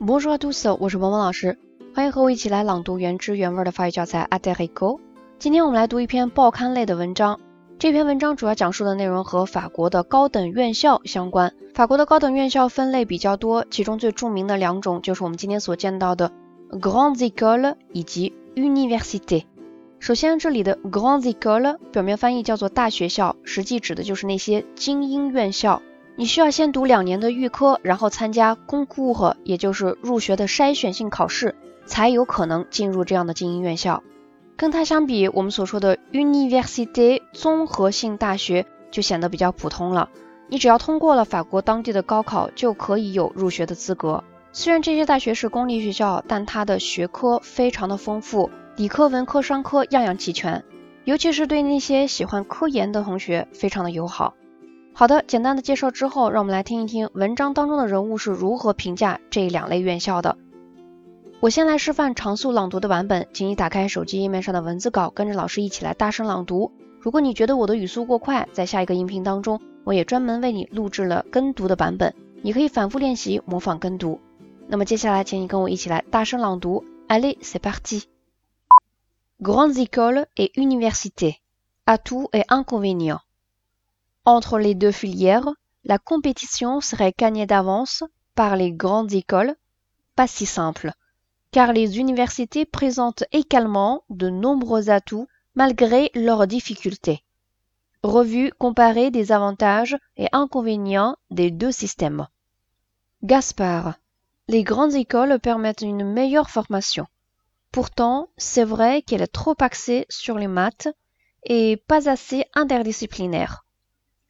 Bonjour tous，我是萌萌老师，欢迎和我一起来朗读原汁原味的法语教材《a d e r i c o 今天我们来读一篇报刊类的文章。这篇文章主要讲述的内容和法国的高等院校相关。法国的高等院校分类比较多，其中最著名的两种就是我们今天所见到的 Grandes Écoles 以及 Université。首先，这里的 Grandes Écoles 表面翻译叫做大学校，实际指的就是那些精英院校。你需要先读两年的预科，然后参加公共课也就是入学的筛选性考试，才有可能进入这样的精英院校。跟它相比，我们所说的 university 综合性大学就显得比较普通了。你只要通过了法国当地的高考，就可以有入学的资格。虽然这些大学是公立学校，但它的学科非常的丰富，理科、文科、商科样样齐全，尤其是对那些喜欢科研的同学非常的友好。好的，简单的介绍之后，让我们来听一听文章当中的人物是如何评价这两类院校的。我先来示范常速朗读的版本，请你打开手机页面上的文字稿，跟着老师一起来大声朗读。如果你觉得我的语速过快，在下一个音频当中，我也专门为你录制了跟读的版本，你可以反复练习模仿跟读。那么接下来，请你跟我一起来大声朗读。Allez, c'est parti. Grandes écoles et universités. Atouts et inconvénients. Entre les deux filières, la compétition serait gagnée d'avance par les grandes écoles, pas si simple, car les universités présentent également de nombreux atouts malgré leurs difficultés. Revue comparée des avantages et inconvénients des deux systèmes. Gaspard, les grandes écoles permettent une meilleure formation. Pourtant, c'est vrai qu'elle est trop axée sur les maths et pas assez interdisciplinaire.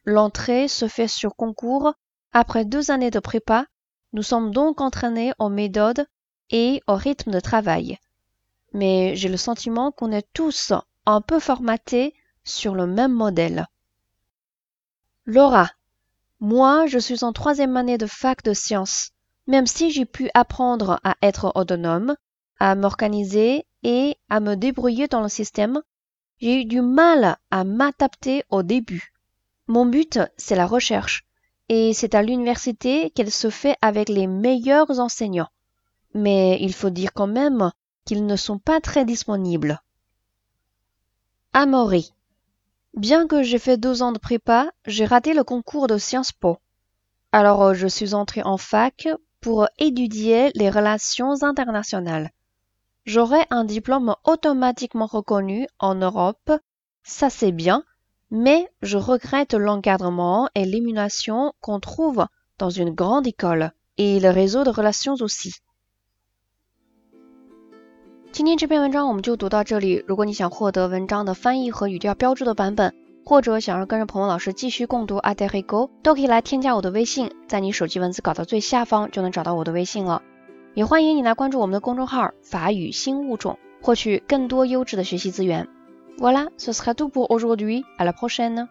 L'entrée se fait sur concours. Après deux années de prépa, nous sommes donc entraînés aux méthodes et au rythme de travail. Mais j'ai le sentiment qu'on est tous un peu formatés sur le même modèle. Laura, moi je suis en troisième année de fac de sciences. Même si j'ai pu apprendre à être autonome, à m'organiser et à me débrouiller dans le système, j'ai eu du mal à m'adapter au début. Mon but, c'est la recherche, et c'est à l'université qu'elle se fait avec les meilleurs enseignants. Mais il faut dire quand même qu'ils ne sont pas très disponibles. Amaury. Bien que j'ai fait deux ans de prépa, j'ai raté le concours de Sciences Po. Alors je suis entrée en fac pour étudier les relations internationales. J'aurai un diplôme automatiquement reconnu en Europe, ça c'est bien, mais je regrette l'encadrement et l'émulation qu'on trouve dans une grande école et le réseau de relations aussi. 今天这篇文章我们就读到这里。如果你想获得文章的翻译和语调标注的版本，或者想要跟着彭文老师继续共读《a d e r i g o 都可以来添加我的微信，在你手机文字稿的最下方就能找到我的微信了。也欢迎你来关注我们的公众号“法语新物种”，获取更多优质的学习资源。Voilà, ce sera tout pour aujourd'hui. À la prochaine.